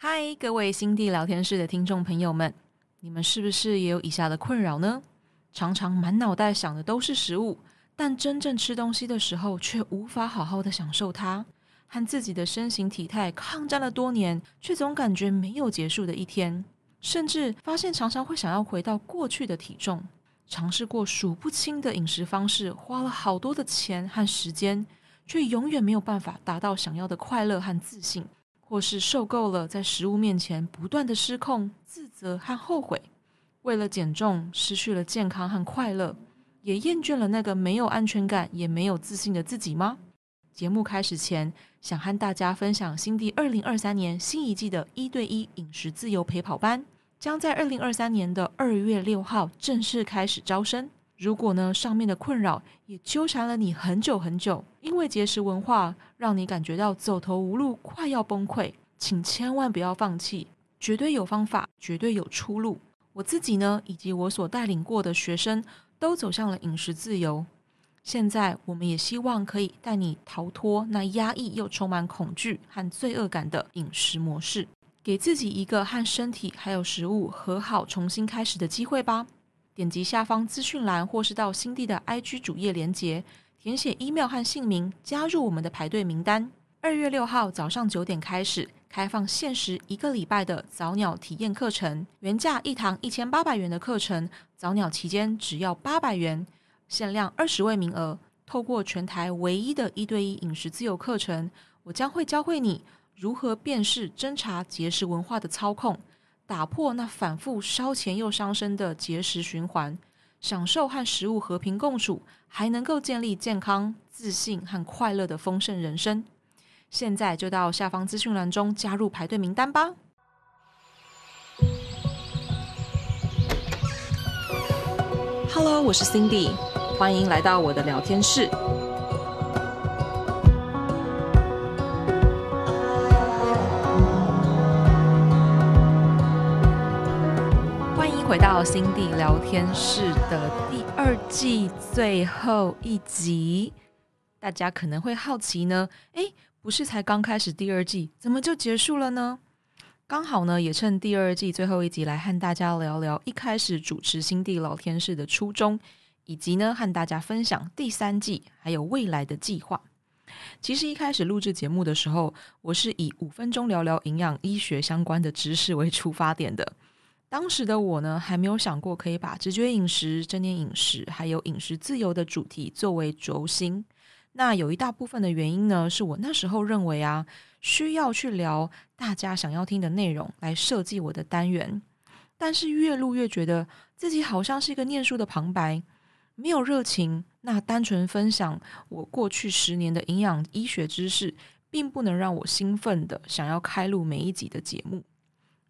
嗨，各位心地聊天室的听众朋友们，你们是不是也有以下的困扰呢？常常满脑袋想的都是食物，但真正吃东西的时候，却无法好好的享受它，和自己的身形体态抗战了多年，却总感觉没有结束的一天，甚至发现常常会想要回到过去的体重，尝试过数不清的饮食方式，花了好多的钱和时间，却永远没有办法达到想要的快乐和自信。或是受够了在食物面前不断的失控、自责和后悔，为了减重失去了健康和快乐，也厌倦了那个没有安全感也没有自信的自己吗？节目开始前，想和大家分享新地二零二三年新一季的一对一饮食自由陪跑班，将在二零二三年的二月六号正式开始招生。如果呢，上面的困扰也纠缠了你很久很久，因为节食文化让你感觉到走投无路，快要崩溃，请千万不要放弃，绝对有方法，绝对有出路。我自己呢，以及我所带领过的学生，都走向了饮食自由。现在，我们也希望可以带你逃脱那压抑又充满恐惧和罪恶感的饮食模式，给自己一个和身体还有食物和好、重新开始的机会吧。点击下方资讯栏，或是到新地的 IG 主页连结，填写 email 和姓名，加入我们的排队名单。二月六号早上九点开始开放限时一个礼拜的早鸟体验课程，原价一堂一千八百元的课程，早鸟期间只要八百元，限量二十位名额。透过全台唯一的一对一饮食自由课程，我将会教会你如何辨识侦查节食文化的操控。打破那反复烧钱又伤身的节食循环，享受和食物和平共处，还能够建立健康、自信和快乐的丰盛人生。现在就到下方资讯栏中加入排队名单吧。Hello，我是 Cindy，欢迎来到我的聊天室。回到心地聊天室的第二季最后一集，大家可能会好奇呢，诶，不是才刚开始第二季，怎么就结束了呢？刚好呢，也趁第二季最后一集来和大家聊聊一开始主持心地聊天室的初衷，以及呢，和大家分享第三季还有未来的计划。其实一开始录制节目的时候，我是以五分钟聊聊营养医学相关的知识为出发点的。当时的我呢，还没有想过可以把直觉饮食、正念饮食，还有饮食自由的主题作为轴心。那有一大部分的原因呢，是我那时候认为啊，需要去聊大家想要听的内容来设计我的单元。但是越录越觉得自己好像是一个念书的旁白，没有热情。那单纯分享我过去十年的营养医学知识，并不能让我兴奋的想要开录每一集的节目。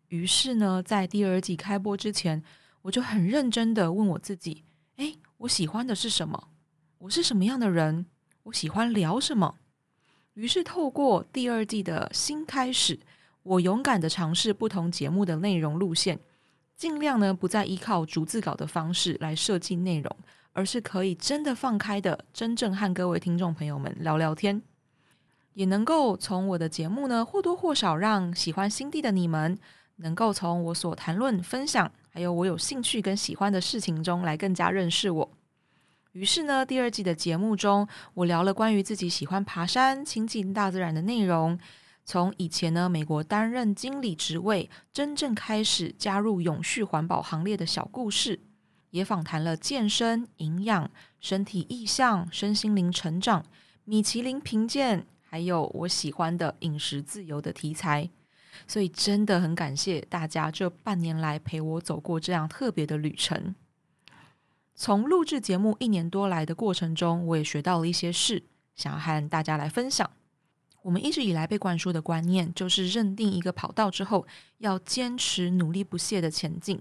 于是呢，在第二季开播之前，我就很认真的问我自己：诶，我喜欢的是什么？我是什么样的人？我喜欢聊什么？于是透过第二季的新开始，我勇敢的尝试不同节目的内容路线，尽量呢不再依靠逐字稿的方式来设计内容，而是可以真的放开的，真正和各位听众朋友们聊聊天，也能够从我的节目呢或多或少让喜欢新地的你们。能够从我所谈论、分享，还有我有兴趣跟喜欢的事情中来更加认识我。于是呢，第二季的节目中，我聊了关于自己喜欢爬山、亲近大自然的内容。从以前呢，美国担任经理职位，真正开始加入永续环保行列的小故事，也访谈了健身、营养、身体意象、身心灵成长、米其林评鉴，还有我喜欢的饮食自由的题材。所以真的很感谢大家这半年来陪我走过这样特别的旅程。从录制节目一年多来的过程中，我也学到了一些事，想要和大家来分享。我们一直以来被灌输的观念，就是认定一个跑道之后，要坚持努力不懈的前进。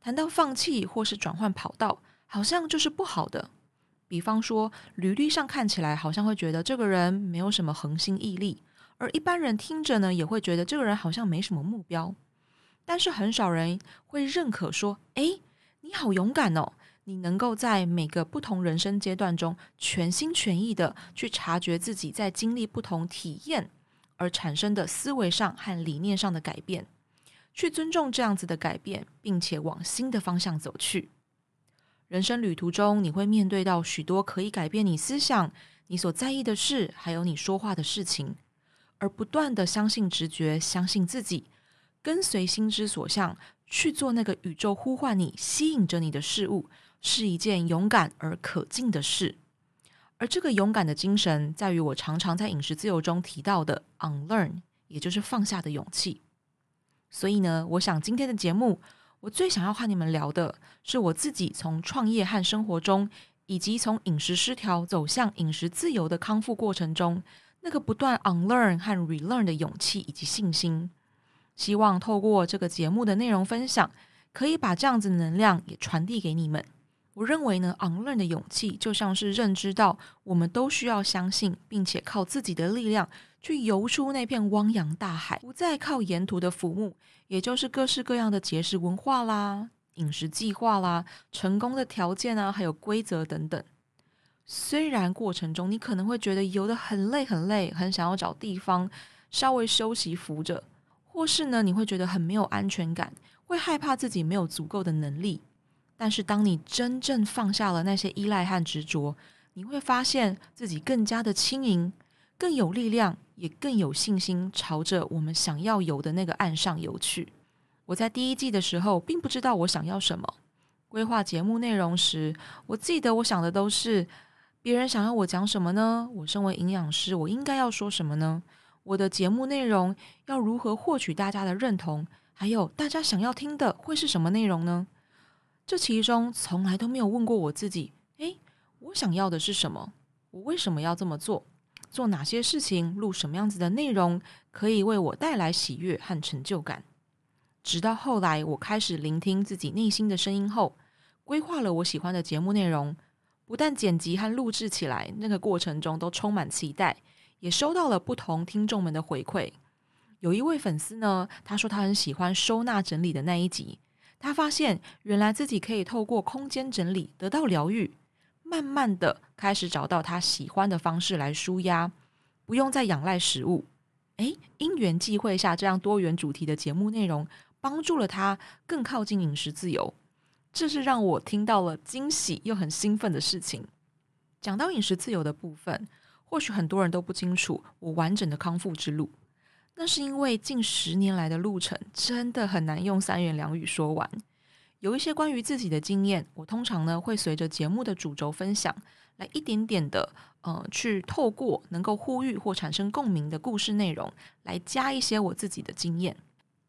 谈到放弃或是转换跑道，好像就是不好的。比方说，履历上看起来好像会觉得这个人没有什么恒心毅力。而一般人听着呢，也会觉得这个人好像没什么目标，但是很少人会认可说：“诶，你好勇敢哦！你能够在每个不同人生阶段中，全心全意的去察觉自己在经历不同体验，而产生的思维上和理念上的改变，去尊重这样子的改变，并且往新的方向走去。人生旅途中，你会面对到许多可以改变你思想、你所在意的事，还有你说话的事情，而不断的相信直觉，相信自己，跟随心之所向，去做那个宇宙呼唤你、吸引着你的事物，是一件勇敢而可敬的事。而这个勇敢的精神，在于我常常在饮食自由中提到的 unlearn，也就是放下的勇气。所以呢，我想今天的节目。我最想要和你们聊的是我自己从创业和生活中，以及从饮食失调走向饮食自由的康复过程中，那个不断 unlearn 和 relearn 的勇气以及信心。希望透过这个节目的内容分享，可以把这样子能量也传递给你们。我认为呢，unlearn 的勇气就像是认知到我们都需要相信，并且靠自己的力量。去游出那片汪洋大海，不再靠沿途的浮木，也就是各式各样的节食文化啦、饮食计划啦、成功的条件啊，还有规则等等。虽然过程中你可能会觉得游得很累很累，很想要找地方稍微休息扶着，或是呢你会觉得很没有安全感，会害怕自己没有足够的能力。但是当你真正放下了那些依赖和执着，你会发现自己更加的轻盈，更有力量。也更有信心朝着我们想要游的那个岸上游去。我在第一季的时候并不知道我想要什么，规划节目内容时，我记得我想的都是别人想要我讲什么呢？我身为营养师，我应该要说什么呢？我的节目内容要如何获取大家的认同？还有大家想要听的会是什么内容呢？这其中从来都没有问过我自己，诶，我想要的是什么？我为什么要这么做？做哪些事情，录什么样子的内容，可以为我带来喜悦和成就感。直到后来，我开始聆听自己内心的声音后，规划了我喜欢的节目内容。不但剪辑和录制起来，那个过程中都充满期待，也收到了不同听众们的回馈。有一位粉丝呢，他说他很喜欢收纳整理的那一集，他发现原来自己可以透过空间整理得到疗愈。慢慢的开始找到他喜欢的方式来舒压，不用再仰赖食物。诶，因缘际会下，这样多元主题的节目内容帮助了他更靠近饮食自由，这是让我听到了惊喜又很兴奋的事情。讲到饮食自由的部分，或许很多人都不清楚我完整的康复之路，那是因为近十年来的路程真的很难用三言两语说完。有一些关于自己的经验，我通常呢会随着节目的主轴分享，来一点点的呃，去透过能够呼吁或产生共鸣的故事内容，来加一些我自己的经验。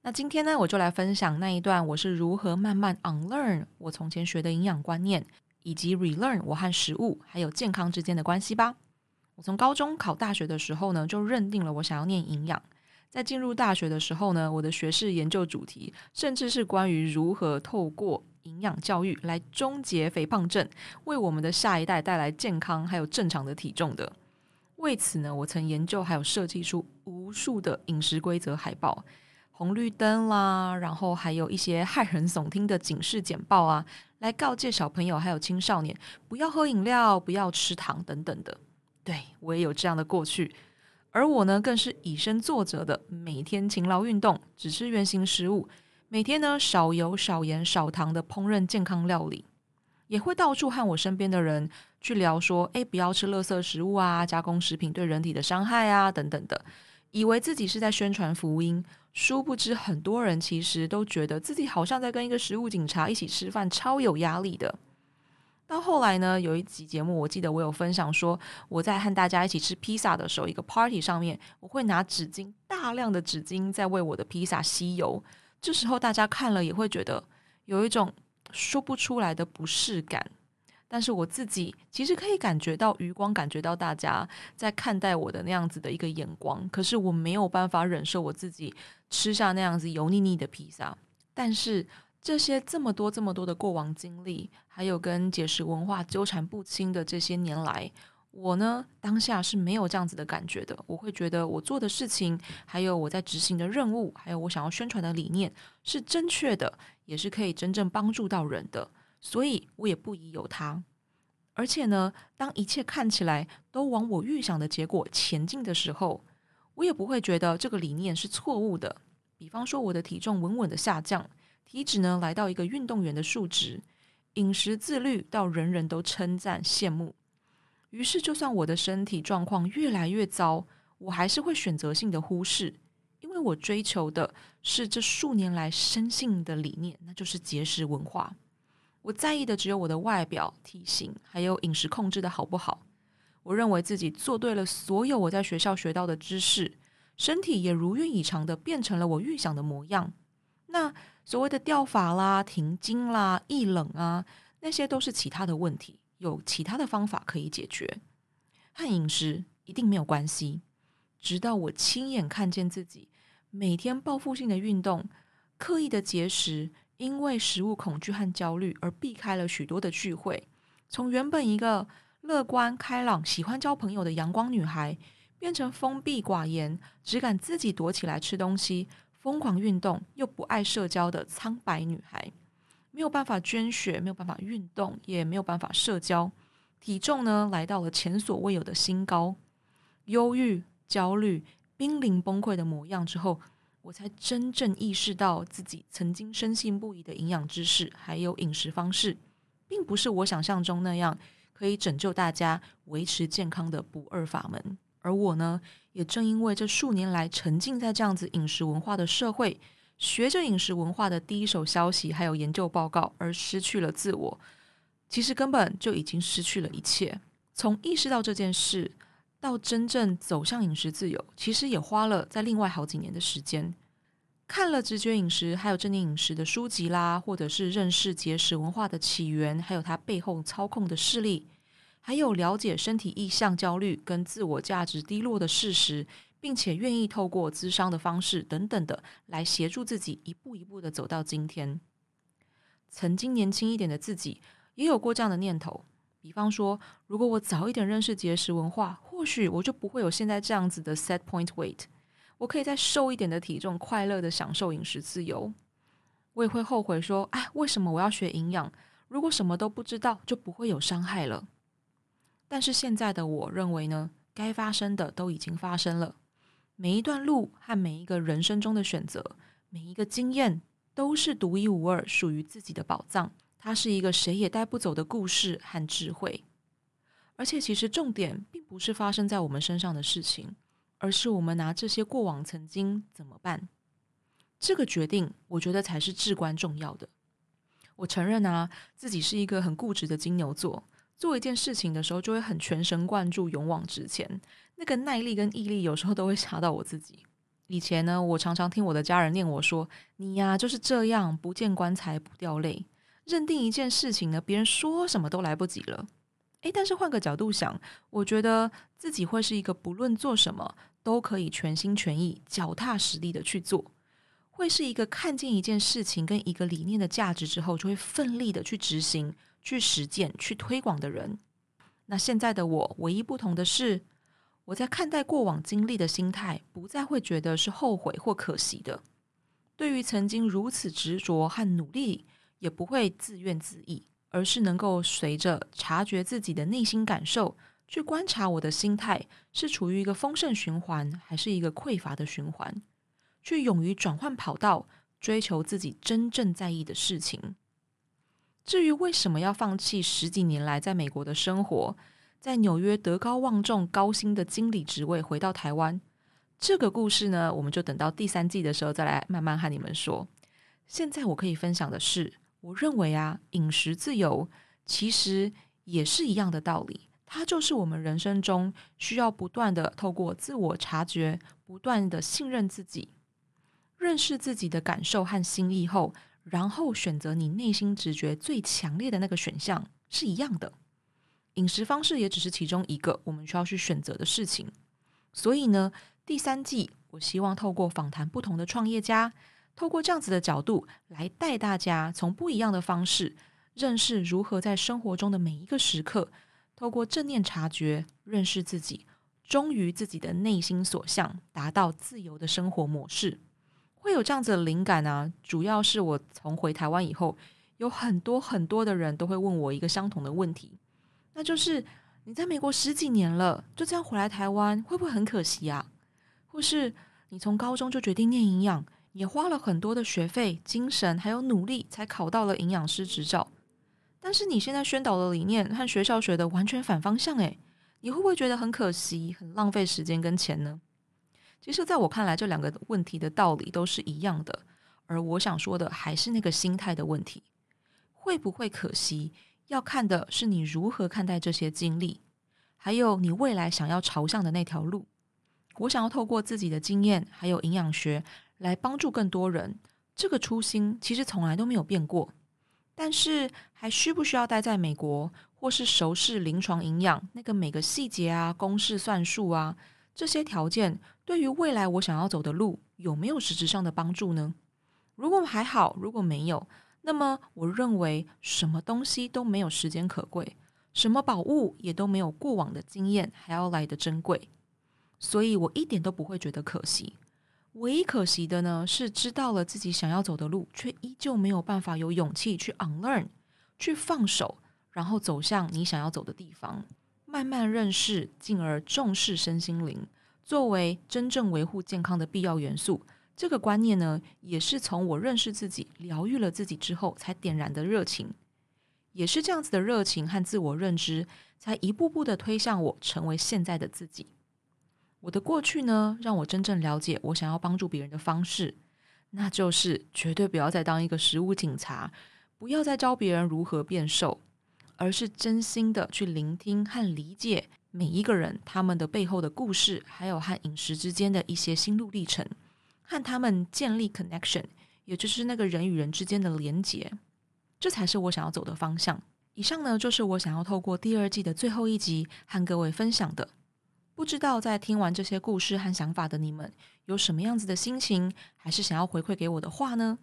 那今天呢，我就来分享那一段我是如何慢慢 unlearn 我从前学的营养观念，以及 relearn 我和食物还有健康之间的关系吧。我从高中考大学的时候呢，就认定了我想要念营养。在进入大学的时候呢，我的学士研究主题甚至是关于如何透过营养教育来终结肥胖症，为我们的下一代带来健康还有正常的体重的。为此呢，我曾研究还有设计出无数的饮食规则海报、红绿灯啦，然后还有一些骇人耸听的警示简报啊，来告诫小朋友还有青少年不要喝饮料、不要吃糖等等的。对，我也有这样的过去。而我呢，更是以身作则的，每天勤劳运动，只吃原型食物，每天呢少油、少盐、少糖的烹饪健康料理，也会到处和我身边的人去聊说，诶，不要吃垃圾食物啊，加工食品对人体的伤害啊，等等的，以为自己是在宣传福音，殊不知很多人其实都觉得自己好像在跟一个食物警察一起吃饭，超有压力的。到后来呢，有一集节目，我记得我有分享说，我在和大家一起吃披萨的时候，一个 party 上面，我会拿纸巾，大量的纸巾在为我的披萨吸油。这时候大家看了也会觉得有一种说不出来的不适感，但是我自己其实可以感觉到余光，感觉到大家在看待我的那样子的一个眼光，可是我没有办法忍受我自己吃下那样子油腻腻的披萨，但是。这些这么多这么多的过往经历，还有跟节食文化纠缠不清的这些年来，我呢当下是没有这样子的感觉的。我会觉得我做的事情，还有我在执行的任务，还有我想要宣传的理念是正确的，也是可以真正帮助到人的，所以我也不疑有他。而且呢，当一切看起来都往我预想的结果前进的时候，我也不会觉得这个理念是错误的。比方说，我的体重稳稳的下降，体脂呢来到一个运动员的数值，饮食自律到人人都称赞羡慕。于是，就算我的身体状况越来越糟，我还是会选择性的忽视，因为我追求的是这数年来深信的理念，那就是节食文化。我在意的只有我的外表、体型，还有饮食控制的好不好。我认为自己做对了所有我在学校学到的知识，身体也如愿以偿的变成了我预想的模样。那所谓的掉发啦、停经啦、易冷啊，那些都是其他的问题。有其他的方法可以解决，和饮食一定没有关系。直到我亲眼看见自己每天报复性的运动、刻意的节食，因为食物恐惧和焦虑而避开了许多的聚会，从原本一个乐观开朗、喜欢交朋友的阳光女孩，变成封闭寡言、只敢自己躲起来吃东西、疯狂运动又不爱社交的苍白女孩。没有办法捐血，没有办法运动，也没有办法社交，体重呢来到了前所未有的新高，忧郁、焦虑、濒临崩溃的模样之后，我才真正意识到自己曾经深信不疑的营养知识还有饮食方式，并不是我想象中那样可以拯救大家维持健康的不二法门。而我呢，也正因为这数年来沉浸在这样子饮食文化的社会。学着饮食文化的第一手消息，还有研究报告，而失去了自我，其实根本就已经失去了一切。从意识到这件事到真正走向饮食自由，其实也花了在另外好几年的时间。看了直觉饮食，还有正念饮食的书籍啦，或者是认识节食文化的起源，还有它背后操控的势力，还有了解身体意向焦虑跟自我价值低落的事实。并且愿意透过咨商的方式等等的来协助自己一步一步的走到今天。曾经年轻一点的自己也有过这样的念头，比方说，如果我早一点认识节食文化，或许我就不会有现在这样子的 set point weight，我可以再瘦一点的体重，快乐的享受饮食自由。我也会后悔说，哎，为什么我要学营养？如果什么都不知道，就不会有伤害了。但是现在的我认为呢，该发生的都已经发生了。每一段路和每一个人生中的选择，每一个经验都是独一无二、属于自己的宝藏。它是一个谁也带不走的故事和智慧。而且，其实重点并不是发生在我们身上的事情，而是我们拿这些过往曾经怎么办。这个决定，我觉得才是至关重要的。我承认啊，自己是一个很固执的金牛座，做一件事情的时候就会很全神贯注、勇往直前。那个耐力跟毅力，有时候都会吓到我自己。以前呢，我常常听我的家人念我说：“你呀，就是这样，不见棺材不掉泪。”认定一件事情呢，别人说什么都来不及了。诶，但是换个角度想，我觉得自己会是一个不论做什么都可以全心全意、脚踏实地的去做，会是一个看见一件事情跟一个理念的价值之后，就会奋力的去执行、去实践、去推广的人。那现在的我，唯一不同的是。我在看待过往经历的心态，不再会觉得是后悔或可惜的。对于曾经如此执着和努力，也不会自怨自艾，而是能够随着察觉自己的内心感受，去观察我的心态是处于一个丰盛循环，还是一个匮乏的循环，去勇于转换跑道，追求自己真正在意的事情。至于为什么要放弃十几年来在美国的生活，在纽约德高望重、高薪的经理职位，回到台湾，这个故事呢，我们就等到第三季的时候再来慢慢和你们说。现在我可以分享的是，我认为啊，饮食自由其实也是一样的道理，它就是我们人生中需要不断的透过自我察觉，不断的信任自己，认识自己的感受和心意后，然后选择你内心直觉最强烈的那个选项，是一样的。饮食方式也只是其中一个我们需要去选择的事情，所以呢，第三季我希望透过访谈不同的创业家，透过这样子的角度来带大家从不一样的方式认识如何在生活中的每一个时刻，透过正念察觉认识自己，忠于自己的内心所向，达到自由的生活模式。会有这样子的灵感啊，主要是我从回台湾以后，有很多很多的人都会问我一个相同的问题。那就是你在美国十几年了，就这样回来台湾，会不会很可惜啊？或是你从高中就决定念营养，也花了很多的学费、精神还有努力，才考到了营养师执照。但是你现在宣导的理念和学校学的完全反方向，诶，你会不会觉得很可惜、很浪费时间跟钱呢？其实，在我看来，这两个问题的道理都是一样的。而我想说的还是那个心态的问题，会不会可惜？要看的是你如何看待这些经历，还有你未来想要朝向的那条路。我想要透过自己的经验，还有营养学来帮助更多人，这个初心其实从来都没有变过。但是，还需不需要待在美国，或是熟视临床营养那个每个细节啊、公式算术啊这些条件，对于未来我想要走的路有没有实质上的帮助呢？如果还好，如果没有，那么我认为什么东西都没有时间可贵，什么宝物也都没有过往的经验还要来得珍贵，所以我一点都不会觉得可惜。唯一可惜的呢，是知道了自己想要走的路，却依旧没有办法有勇气去 unlearn，去放手，然后走向你想要走的地方，慢慢认识，进而重视身心灵，作为真正维护健康的必要元素。这个观念呢，也是从我认识自己、疗愈了自己之后才点燃的热情，也是这样子的热情和自我认知，才一步步的推向我成为现在的自己。我的过去呢，让我真正了解我想要帮助别人的方式，那就是绝对不要再当一个食物警察，不要再教别人如何变瘦，而是真心的去聆听和理解每一个人他们的背后的故事，还有和饮食之间的一些心路历程。和他们建立 connection，也就是那个人与人之间的连结，这才是我想要走的方向。以上呢，就是我想要透过第二季的最后一集和各位分享的。不知道在听完这些故事和想法的你们，有什么样子的心情，还是想要回馈给我的话呢？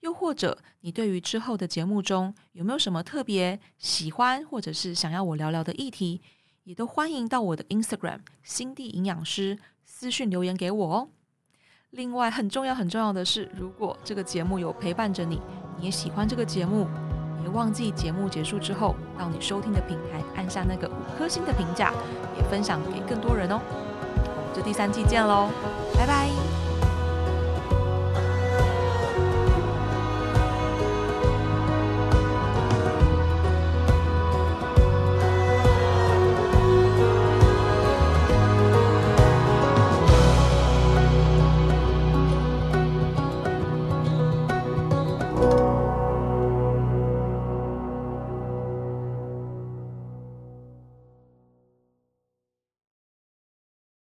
又或者你对于之后的节目中有没有什么特别喜欢，或者是想要我聊聊的议题，也都欢迎到我的 Instagram 心地营养师私讯留言给我哦。另外，很重要很重要的是，如果这个节目有陪伴着你，你也喜欢这个节目，忘记节目结束之后，到你收听的平台按下那个五颗星的评价，也分享给更多人哦。我们就第三季见喽，拜拜。